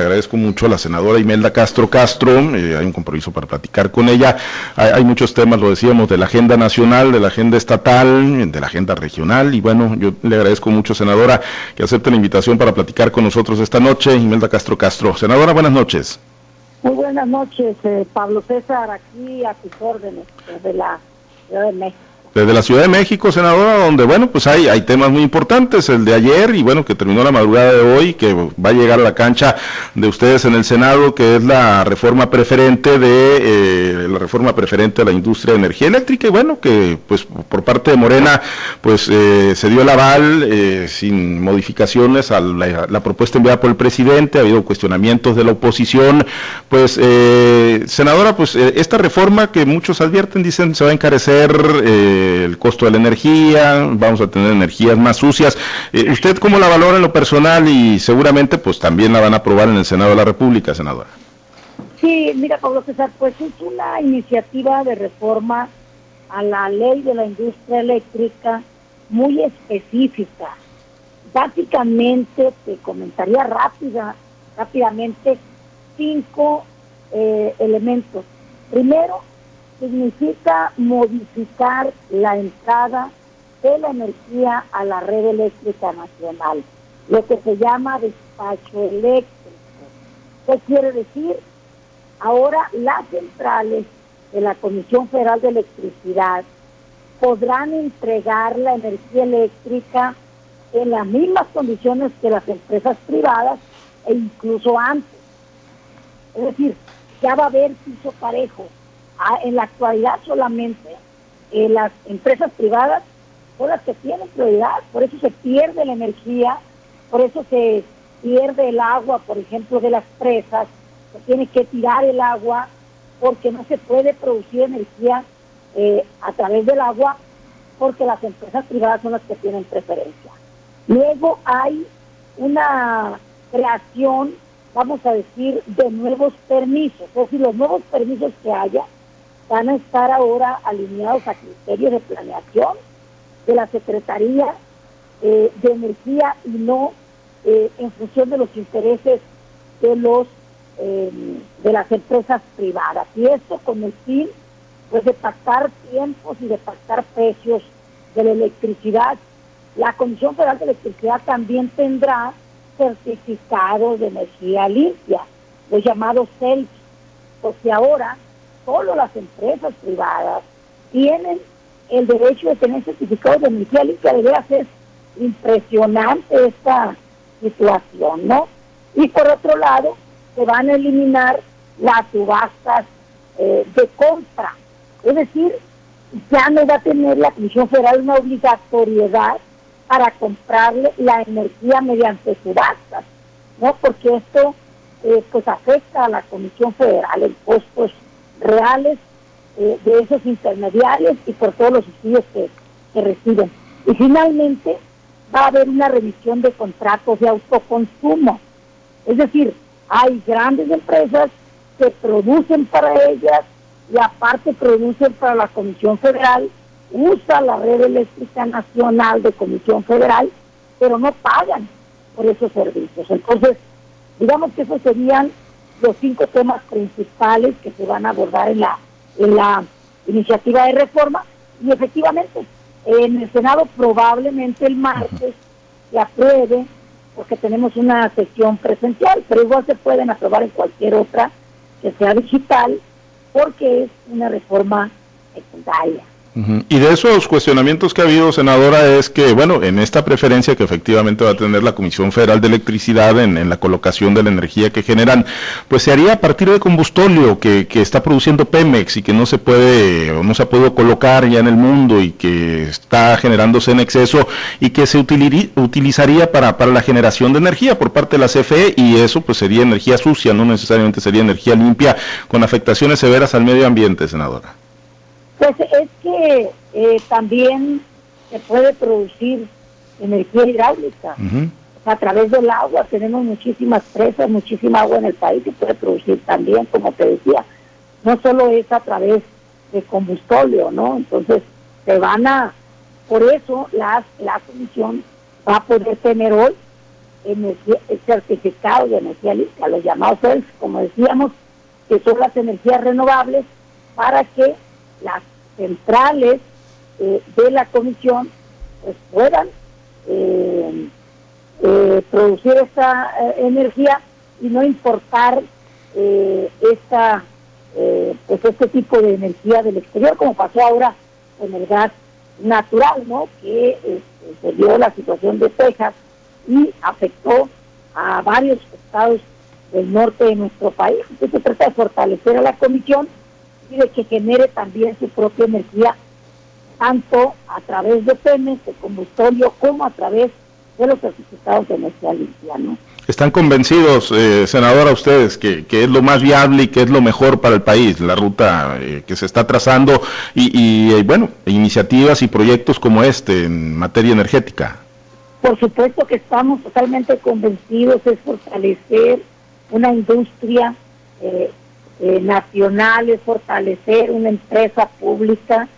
Le agradezco mucho a la senadora Imelda Castro Castro, eh, hay un compromiso para platicar con ella. Hay, muchos temas, lo decíamos, de la agenda nacional, de la agenda estatal, de la agenda regional, y bueno, yo le agradezco mucho, senadora, que acepte la invitación para platicar con nosotros esta noche. Imelda Castro Castro. Senadora, buenas noches. Muy buenas noches, eh, Pablo César, aquí a tus órdenes, desde la Ciudad de México desde la Ciudad de México, senadora, donde, bueno, pues hay, hay temas muy importantes, el de ayer y, bueno, que terminó la madrugada de hoy, que va a llegar a la cancha de ustedes en el Senado, que es la reforma preferente de, eh, la reforma preferente a la industria de energía eléctrica, y bueno, que, pues, por parte de Morena, pues, eh, se dio el aval eh, sin modificaciones a la, propuesta enviada por el presidente, ha habido cuestionamientos de la oposición, pues, senadora, pues, esta reforma que muchos advierten, dicen, se va a encarecer, el costo de la energía, vamos a tener energías más sucias. Eh, ¿Usted cómo la valora en lo personal y seguramente pues también la van a aprobar en el Senado de la República, senadora? Sí, mira Pablo César, pues es una iniciativa de reforma a la ley de la industria eléctrica muy específica. Básicamente te comentaría rápida, rápidamente cinco eh, elementos. Primero, significa modificar la entrada de la energía a la red eléctrica nacional, lo que se llama despacho eléctrico. ¿Qué quiere decir? Ahora las centrales de la Comisión Federal de Electricidad podrán entregar la energía eléctrica en las mismas condiciones que las empresas privadas e incluso antes. Es decir, ya va a haber piso parejo en la actualidad solamente eh, las empresas privadas son las que tienen prioridad, por eso se pierde la energía, por eso se pierde el agua, por ejemplo, de las presas, se tiene que tirar el agua porque no se puede producir energía eh, a través del agua porque las empresas privadas son las que tienen preferencia. Luego hay una creación, vamos a decir, de nuevos permisos, es decir, los nuevos permisos que haya van a estar ahora alineados a criterios de planeación de la Secretaría eh, de Energía y no eh, en función de los intereses de los eh, de las empresas privadas. Y esto con el fin pues, de pactar tiempos y de pactar precios de la electricidad. La Comisión Federal de Electricidad también tendrá certificados de energía limpia, los llamados CELF, porque ahora solo las empresas privadas tienen el derecho de tener certificados de energía limpia. De veras es impresionante esta situación, ¿no? Y por otro lado, se van a eliminar las subastas eh, de compra. Es decir, ya no va a tener la Comisión Federal una obligatoriedad para comprarle la energía mediante subastas, ¿no? Porque esto eh, pues afecta a la Comisión Federal en costos reales eh, de esos intermediarios y por todos los estudios que, que reciben. Y finalmente va a haber una revisión de contratos de autoconsumo. Es decir, hay grandes empresas que producen para ellas y aparte producen para la Comisión Federal, usa la red eléctrica nacional de Comisión Federal, pero no pagan por esos servicios. Entonces, digamos que esos serían los cinco temas principales que se van a abordar en la, en la iniciativa de reforma y efectivamente en el Senado probablemente el martes se apruebe porque tenemos una sesión presencial, pero igual se pueden aprobar en cualquier otra que sea digital porque es una reforma secundaria. Y de esos cuestionamientos que ha habido, senadora, es que, bueno, en esta preferencia que efectivamente va a tener la Comisión Federal de Electricidad en, la colocación de la energía que generan, pues se haría a partir de combustóleo que, que, está produciendo Pemex y que no se puede o no se ha podido colocar ya en el mundo y que está generándose en exceso y que se utilizaría para, para la generación de energía por parte de la CFE y eso pues sería energía sucia, no necesariamente sería energía limpia con afectaciones severas al medio ambiente, senadora. Pues es que eh, también se puede producir energía hidráulica. A través del agua tenemos muchísimas presas, muchísima agua en el país y puede producir también, como te decía. No solo es a través de combustóleo, ¿no? Entonces se van a, por eso la, la comisión va a poder tener hoy energía, certificado de energía limpia, los llamados CELS, como decíamos, que son las energías renovables, para que las centrales eh, de la comisión pues, puedan eh, eh, producir esta energía y no importar esta pues este tipo de energía del exterior como pasó ahora con el gas natural no que se dio la situación de Texas y afectó a varios estados del norte de nuestro país. Entonces se trata de fortalecer a la comisión y de que genere también su propia energía, tanto a través de PEMES, de combustorio, como a través de los certificados de energía limpia. ¿no? ¿Están convencidos, eh, senadora, ustedes, que, es lo más viable y que es lo mejor para el país, la ruta eh, que se está trazando y, y eh, bueno, iniciativas y proyectos como este en materia energética? Por supuesto que estamos totalmente convencidos, es fortalecer una industria eh, eh, nacional, es fortalecer una empresa pública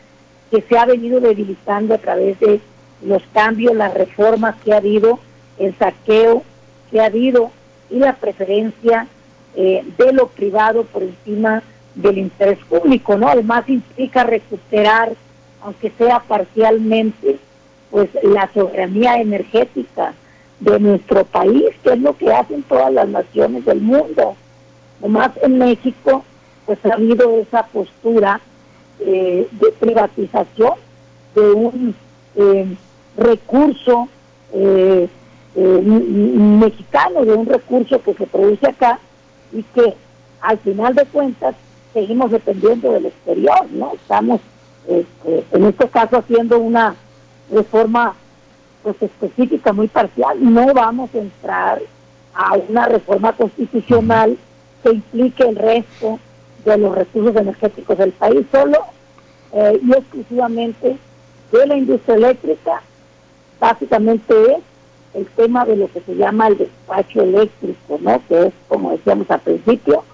que se ha venido debilitando a través de los cambios, las reformas que ha habido, el saqueo que ha habido y la preferencia eh, de lo privado por encima del interés público, ¿no? Además implica recuperar, aunque sea parcialmente, pues la soberanía energética de nuestro país, que es lo que hacen todas las naciones del mundo. Nomás en México, pues ha habido esa postura eh, de privatización de un eh, recurso eh, mexicano, de un recurso que se produce acá y que al final de cuentas seguimos dependiendo del exterior, ¿no? Estamos, este, en este caso, haciendo una reforma pues específica muy parcial. No vamos a entrar a una reforma constitucional que implique el resto de los recursos energéticos del país, solo eh, y exclusivamente de la industria eléctrica. Básicamente es el tema de lo que se llama el despacho eléctrico, ¿no? Que es, como decíamos al principio,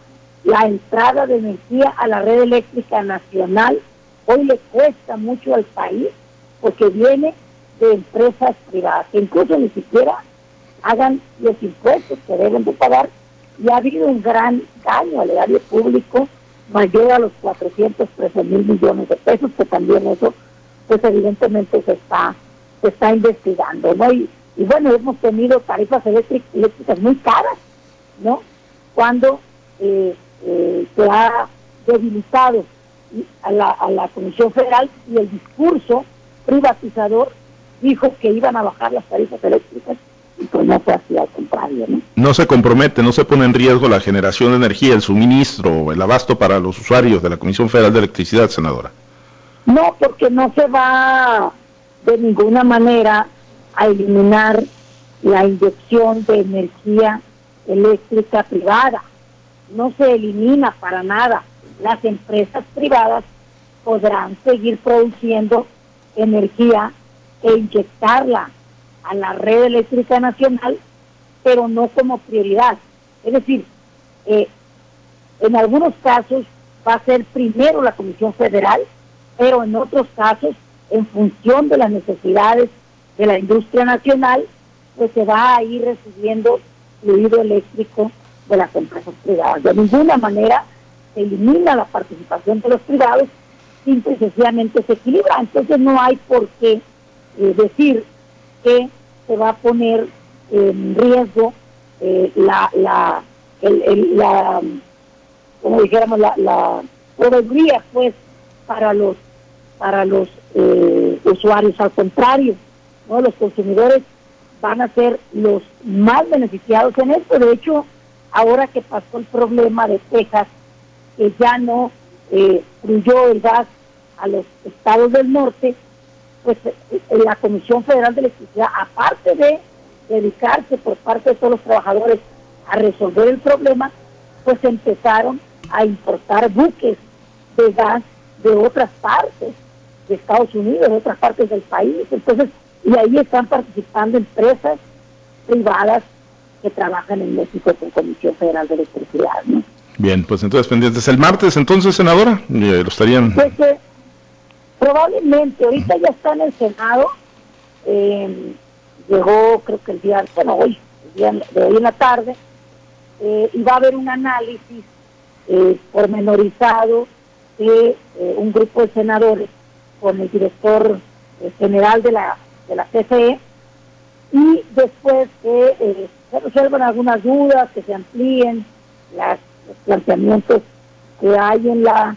la entrada de energía a la red eléctrica nacional. Hoy le cuesta mucho al país porque viene de empresas privadas, que incluso ni siquiera hagan los impuestos que deben de pagar y ha habido un gran daño al erario público mayor a los 413 mil millones de pesos, que también eso, pues evidentemente se está, se está investigando, ¿no? Y, bueno, hemos tenido tarifas eléctricas muy caras, ¿no? Cuando eh, eh, se ha debilitado a la, a la Comisión Federal y el discurso privatizador dijo que iban a bajar las tarifas eléctricas y pues no fue así al contrario. ¿no? no se compromete, no se pone en riesgo la generación de energía, el suministro, el abasto para los usuarios de la Comisión Federal de Electricidad, senadora. No, porque no se va de ninguna manera a eliminar la inyección de energía eléctrica privada. No se elimina para nada. Las empresas privadas podrán seguir produciendo energía e inyectarla a la red eléctrica nacional, pero no como prioridad. Es decir, eh, en algunos casos va a ser primero la Comisión Federal, pero en otros casos, en función de las necesidades de la industria nacional, pues se va a ir recibiendo fluido eléctrico de las empresas privadas. De ninguna manera se elimina la participación de los privados, simple y sencillamente se equilibra. Entonces no hay por qué eh, decir que se va a poner en riesgo eh, la, la, el, la, como dijéramos, la, la pues, para los, para los eh, usuarios. Al contrario, ¿no? los consumidores van a ser los más beneficiados en esto. De hecho, ahora que pasó el problema de Texas, que ya no eh, fluyó el gas a los estados del norte, pues eh, la Comisión Federal de Electricidad, aparte de dedicarse por parte de todos los trabajadores a resolver el problema, pues empezaron a importar buques de gas de otras partes de Estados Unidos, de otras partes del país. Entonces, y ahí están participando empresas privadas que trabajan en México con Comisión Federal de Electricidad. ¿no? Bien, pues entonces pendientes el martes, entonces, senadora, eh, lo estarían... Pues, eh, probablemente, ahorita ya está en el Senado, eh, llegó creo que el día, bueno, hoy, el de hoy en la tarde, eh, y va a haber un análisis eh, pormenorizado de eh, un grupo de senadores con el director general de la, de la CFE y después que se resuelvan algunas dudas, que se amplíen los planteamientos que hay en la,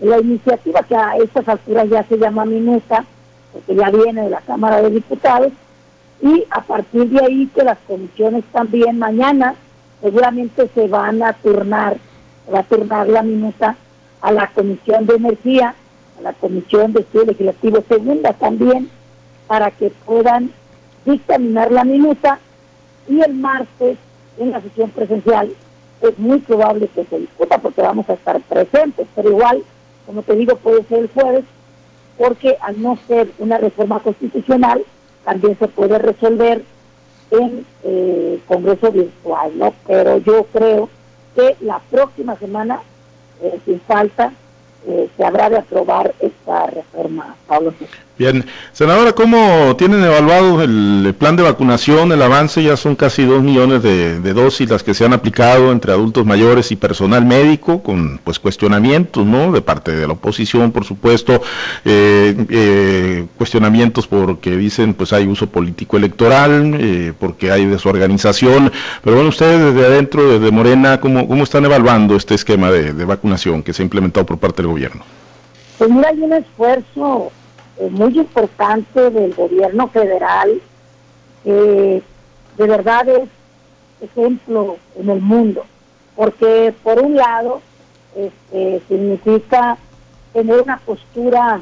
la iniciativa, que a estas alturas ya se llama minuta, porque ya viene de la Cámara de Diputados, y a partir de ahí que las comisiones también mañana seguramente se van a turnar, va a turnar la minuta a la Comisión de Energía, a la Comisión de Estudio Legislativo Segunda también, para que puedan dictaminar la minuta y el martes en la sesión presencial. Es muy probable que se discuta porque vamos a estar presentes, pero igual, como te digo, puede ser el jueves, porque al no ser una reforma constitucional, también se puede resolver en eh, Congreso virtual, ¿no? Pero yo creo que la próxima semana, eh, sin falta, eh, se habrá de aprobar esta reforma, Pablo. Bien, senadora, ¿cómo tienen evaluado el plan de vacunación, el avance? Ya son casi dos millones de, dosis las que se han aplicado entre adultos mayores y personal médico, con pues cuestionamientos, ¿no? De parte de la oposición, por supuesto, eh, eh, cuestionamientos porque dicen pues hay uso político electoral, eh, porque hay desorganización, pero bueno, ustedes desde adentro, desde Morena, ¿cómo, cómo están evaluando este esquema de, de vacunación que se ha implementado por parte del gobierno? Pues mira, hay un esfuerzo muy importante del gobierno federal, que de verdad es ejemplo en el mundo, porque por un lado este, significa tener una postura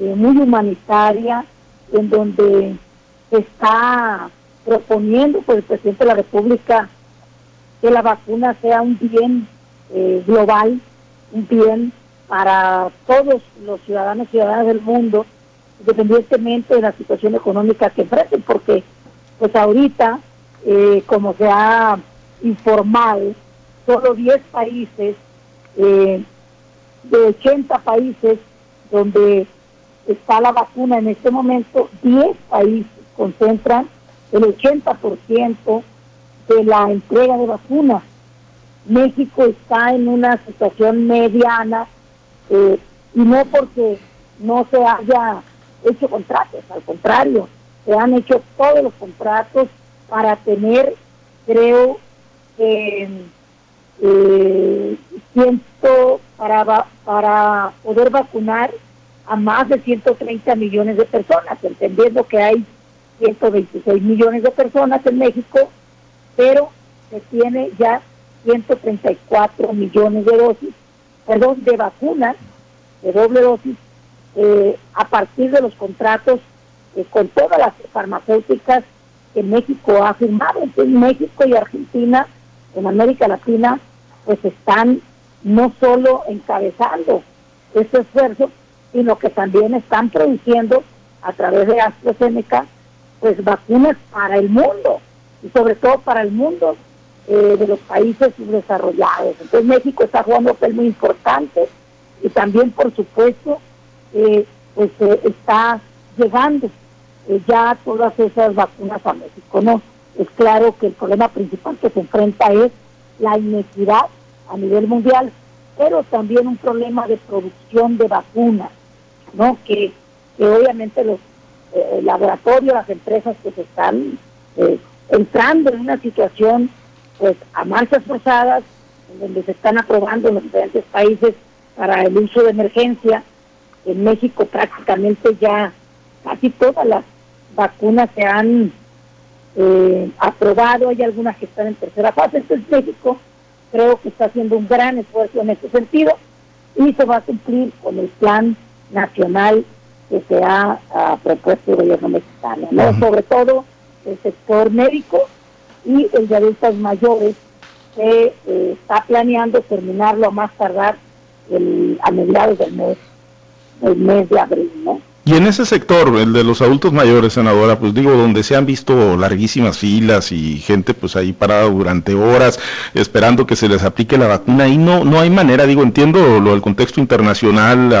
eh, muy humanitaria en donde se está proponiendo por el presidente de la República que la vacuna sea un bien eh, global, un bien para todos los ciudadanos y ciudadanas del mundo independientemente de la situación económica que enfrenten, porque pues ahorita, eh, como se ha informado, solo 10 países, eh, de 80 países donde está la vacuna en este momento, 10 países concentran el 80% de la entrega de vacunas. México está en una situación mediana eh, y no porque no se haya hecho contratos, al contrario, se han hecho todos los contratos para tener, creo, eh, ciento, para, para poder vacunar a más de 130 millones de personas, entendiendo que hay 126 millones de personas en México, pero se tiene ya 134 millones de dosis, perdón, de vacunas de doble dosis eh, a partir de los contratos eh, con todas las farmacéuticas que México ha firmado. Entonces México y Argentina en América Latina pues están no solo encabezando este esfuerzo, sino que también están produciendo a través de AstraZeneca pues vacunas para el mundo y sobre todo para el mundo eh, de los países desarrollados. Entonces México está jugando un papel muy importante y también por supuesto eh, pues eh, está llegando eh, ya todas esas vacunas a México. No, es claro que el problema principal que se enfrenta es la inequidad a nivel mundial, pero también un problema de producción de vacunas, ¿no? Que, obviamente los laboratorios, las empresas que se están entrando en una situación pues a marchas forzadas, en donde se están aprobando en los diferentes países para el uso de emergencia, en México prácticamente ya casi todas las vacunas se han eh, aprobado, hay algunas que están en tercera fase, entonces México creo que está haciendo un gran esfuerzo en ese sentido y se va a cumplir con el plan nacional que se ha, propuesto el gobierno mexicano, ¿no? sobre todo el sector médico y el de adultos mayores que eh, está planeando terminarlo a más tardar el, a mediados del mes el mes de abril, ¿no? Y en ese sector, el de los adultos mayores, senadora, pues digo, donde se han visto larguísimas filas y gente pues ahí parada durante horas esperando que se les aplique la vacuna y no no hay manera, digo, entiendo lo del contexto internacional,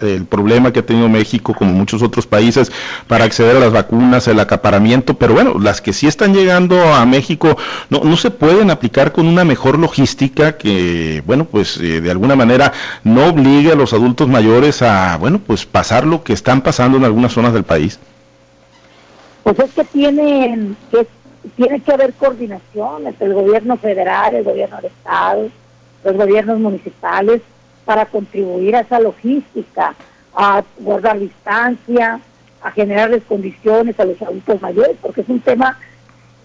el problema que ha tenido México como muchos otros países para acceder a las vacunas, el acaparamiento, pero bueno, las que sí están llegando a México no, no se pueden aplicar con una mejor logística que, bueno, pues eh, de alguna manera no obligue a los adultos mayores a, bueno, pues pasar lo que están pasando en algunas zonas del país? Pues es que tienen que tiene que haber coordinación entre el gobierno federal, el gobierno del estado, los gobiernos municipales para contribuir a esa logística, a guardar distancia, a generarles condiciones a los adultos mayores, porque es un tema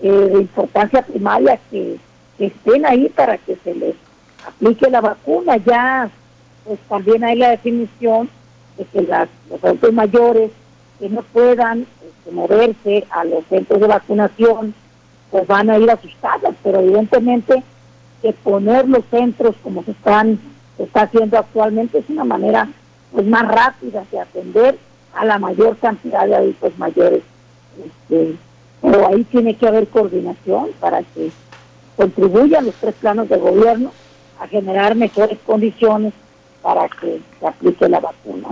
eh, de importancia primaria que, que, estén ahí para que se les aplique la vacuna. Ya, pues también hay la definición que los adultos mayores que no puedan este, moverse a los centros de vacunación, pues van a ir a sus casas, pero evidentemente que poner los centros como se están está haciendo actualmente es una manera pues más rápida de atender a la mayor cantidad de adultos mayores. Este, pero ahí tiene que haber coordinación para que contribuyan los tres planos de gobierno a generar mejores condiciones para que se aplique la vacuna.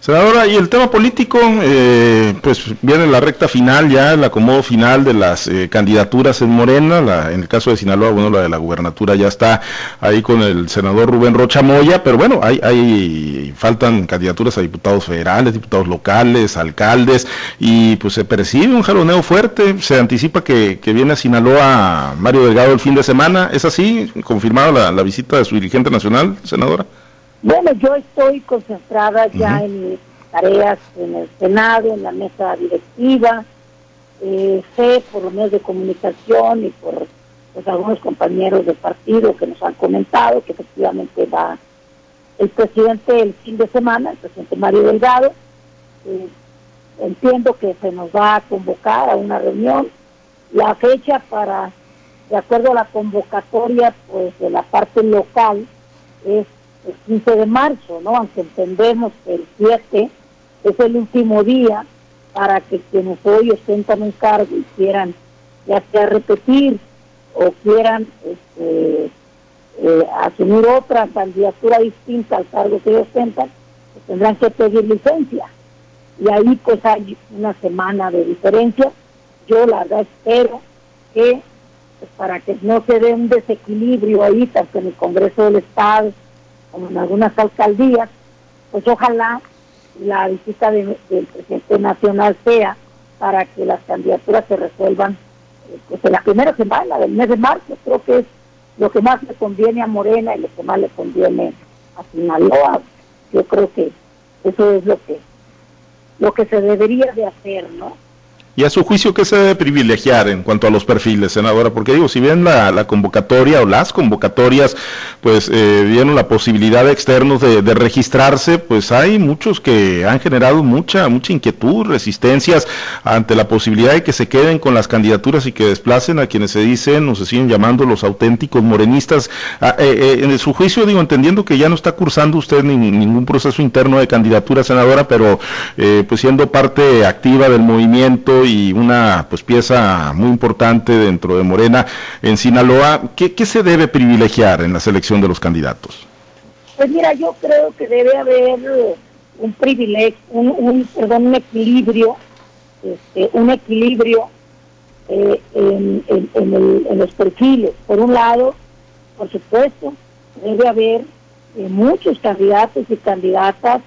Senadora, y el tema político, eh, pues viene la recta final ya, el acomodo final de las eh, candidaturas en Morena, la, en el caso de Sinaloa, bueno, la de la gubernatura ya está ahí con el senador Rubén Rocha Moya, pero bueno, hay, hay faltan candidaturas a diputados federales, diputados locales, alcaldes, y pues se percibe un jaloneo fuerte, se anticipa que, viene a Sinaloa Mario Delgado el fin de semana, ¿es así? ¿Confirmada la, la visita de su dirigente nacional, senadora? Bueno, yo estoy concentrada ya en mis tareas en el Senado, en la mesa directiva, eh, sé por los medios de comunicación y por pues, algunos compañeros de partido que nos han comentado que efectivamente va el presidente el fin de semana, el presidente Mario Delgado. Eh, entiendo que se nos va a convocar a una reunión. La fecha para, de acuerdo a la convocatoria pues de la parte local, es el 15 de marzo, ¿no? Aunque entendemos que el 7 es el último día para que quienes hoy ostentan un cargo y quieran ya sea repetir o quieran este, eh, asumir otra candidatura distinta al cargo que ellos ostentan, pues tendrán que pedir licencia. Y ahí pues hay una semana de diferencia. Yo la verdad espero que pues, para que no se dé un desequilibrio ahí, tanto en el Congreso del Estado como en algunas alcaldías, pues ojalá la visita del presidente nacional sea para que las candidaturas se resuelvan eh, pues en la primera semana del mes de marzo. Creo que es lo que más le conviene a Morena y lo que más le conviene a Sinaloa. Yo creo que eso es lo que lo que se debería de hacer, ¿no? Y a su juicio, ¿qué se debe privilegiar en cuanto a los perfiles, senadora? Porque digo, si bien la, convocatoria o las convocatorias, pues eh, dieron la posibilidad de externos de, registrarse, pues hay muchos que han generado mucha, mucha inquietud, resistencias ante la posibilidad de que se queden con las candidaturas y que desplacen a quienes se dicen o se siguen llamando los auténticos morenistas. Ah, eh, eh, en su juicio, digo, entendiendo que ya no está cursando usted ningún proceso interno de candidatura, senadora, pero pues siendo parte activa del movimiento, y una pues pieza muy importante dentro de Morena en Sinaloa. ¿Qué, se debe privilegiar en la selección de los candidatos? Pues mira, yo creo que debe haber un privilegio, un, perdón, un equilibrio, este, un equilibrio eh, en, los perfiles. Por un lado, por supuesto, debe haber eh, muchos candidatos y candidatas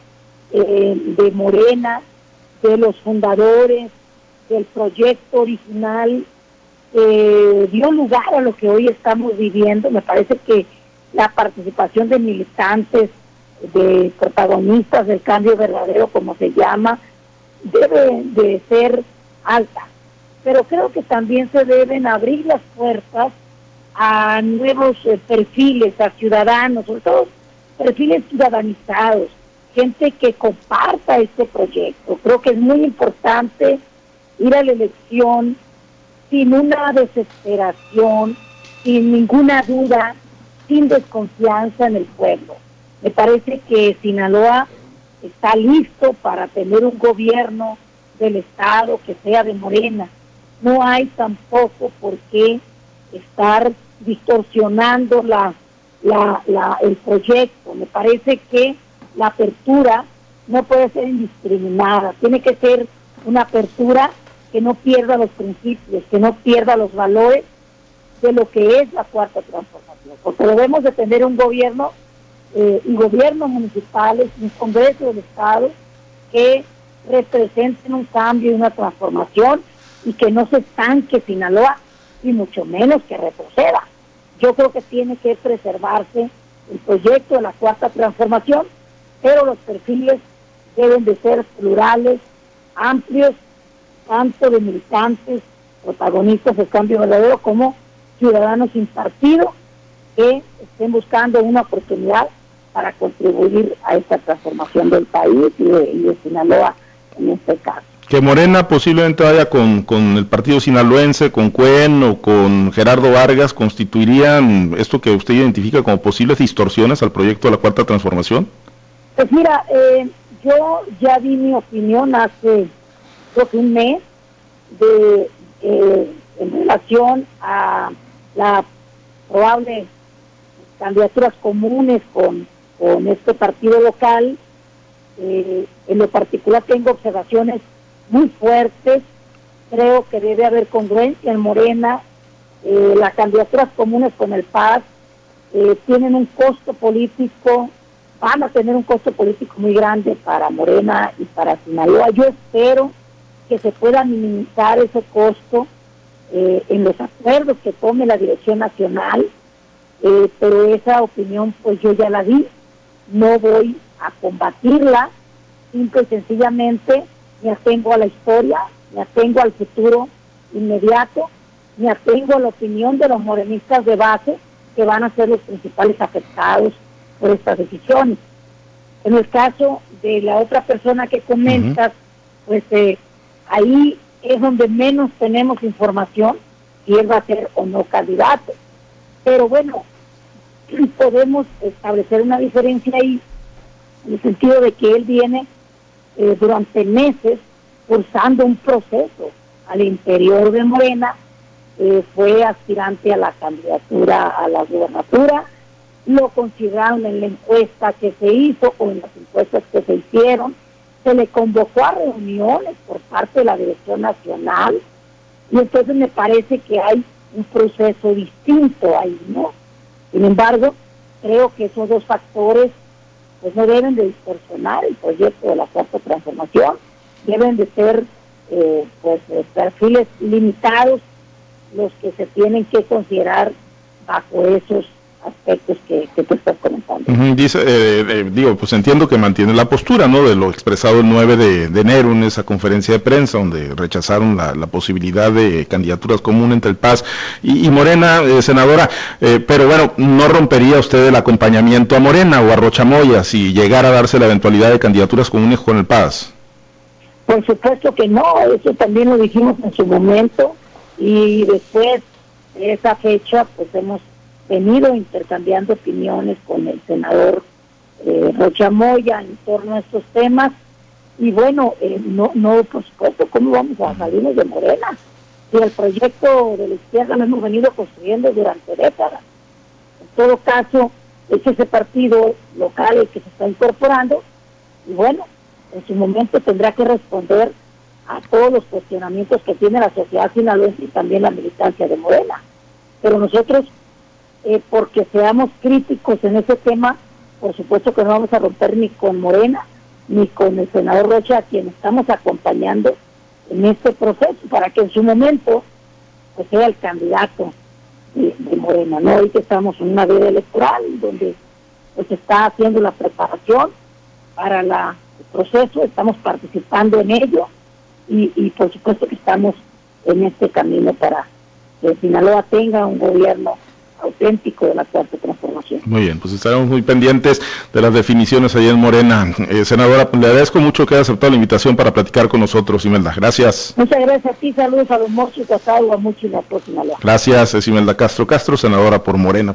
eh, de Morena, de los fundadores, del proyecto original eh, dio lugar a lo que hoy estamos viviendo. Me parece que la participación de militantes, de protagonistas del cambio verdadero, como se llama, debe de ser alta. Pero creo que también se deben abrir las puertas a nuevos eh, perfiles, a ciudadanos, sobre todo perfiles ciudadanizados, gente que comparta este proyecto. Creo que es muy importante ir a la elección sin una desesperación, sin ninguna duda, sin desconfianza en el pueblo. Me parece que Sinaloa está listo para tener un gobierno del Estado que sea de Morena. No hay tampoco por qué estar distorsionando la, la, el proyecto. Me parece que la apertura no puede ser indiscriminada, tiene que ser una apertura que no pierda los principios, que no pierda los valores de lo que es la cuarta transformación, porque debemos de tener un gobierno eh, y gobiernos municipales, un Congreso del Estado que representen un cambio y una transformación y que no se estanque Sinaloa y mucho menos que retroceda. Yo creo que tiene que preservarse el proyecto de la cuarta transformación, pero los perfiles deben de ser plurales, amplios, tanto de militantes, protagonistas del cambio verdadero, como ciudadanos sin partido que estén buscando una oportunidad para contribuir a esta transformación del país y de, Sinaloa en este caso. Que Morena posiblemente vaya con, con, el partido sinaloense, con Cuen o con Gerardo Vargas, constituirían esto que usted identifica como posibles distorsiones al proyecto de la Cuarta Transformación? Pues mira, eh, yo ya di mi opinión hace creo que un mes de, eh, en relación a la probable candidaturas comunes con, con este partido local. Eh, en lo particular tengo observaciones muy fuertes. Creo que debe haber congruencia en Morena. Eh, las candidaturas comunes con el PAS tienen un costo político van a tener un costo político muy grande para Morena y para Sinaloa. Yo espero que se pueda minimizar ese costo eh, en los acuerdos que tome la Dirección Nacional, eh, pero esa opinión pues yo ya la di, no voy a combatirla, simple y sencillamente me atengo a la historia, me atengo al futuro inmediato, me atengo a la opinión de los morenistas de base que van a ser los principales afectados por estas decisiones. En el caso de la otra persona que comentas, pues eh, ahí es donde menos tenemos información si él va a ser o no candidato. Pero bueno, podemos establecer una diferencia ahí, en el sentido de que él viene eh, durante meses cursando un proceso al interior de Morena, eh, fue aspirante a la candidatura a la gubernatura, lo consideraron en la encuesta que se hizo o en las encuestas que se hicieron, se le convocó a reuniones por parte de la Dirección Nacional y entonces me parece que hay un proceso distinto ahí, ¿no? Sin embargo, creo que esos dos factores pues no deben de distorsionar el proyecto de la cuarta transformación, deben de ser eh, pues perfiles limitados los que se tienen que considerar bajo esos aspectos que, que tú estás comentando. Dice, eh, eh, digo, pues entiendo que mantiene la postura, ¿no? De lo expresado el 9 de, enero en esa conferencia de prensa, donde rechazaron la, posibilidad de candidaturas comunes entre el Paz y, Morena, eh, senadora. pero bueno, ¿no rompería usted el acompañamiento a Morena o a Rochamoya si llegara a darse la eventualidad de candidaturas comunes con el Paz? Por supuesto que no, eso también lo dijimos en su momento y después de esa fecha, pues hemos venido intercambiando opiniones con el senador eh, Rocha Moya en torno a estos temas y bueno, eh, no, no, por supuesto, ¿cómo vamos a salirnos de Morena? Si el proyecto de la izquierda lo hemos venido construyendo durante décadas. En todo caso, es ese partido local el que se está incorporando y bueno, en su momento tendrá que responder a todos los cuestionamientos que tiene la sociedad sinaloense y también la militancia de Morena. Pero nosotros eh, porque seamos críticos en ese tema, por supuesto que no vamos a romper ni con Morena, ni con el senador Rocha, a quien estamos acompañando en este proceso, para que en su momento pues, sea el candidato de, Morena. ¿no? Hoy que estamos en una vida electoral donde pues está haciendo la preparación para el proceso, estamos participando en ello y por supuesto que estamos en este camino para que Sinaloa tenga un gobierno auténtico de la cuarta transformación. Muy bien, pues estaremos muy pendientes de las definiciones ahí en Morena. Eh, senadora, pues, le agradezco mucho que haya aceptado la invitación para platicar con nosotros, Imelda. Gracias. Muchas gracias a ti, saludos a los mochos, a mucho y la próxima. Gracias, es Imelda Castro Castro, senadora por Morena.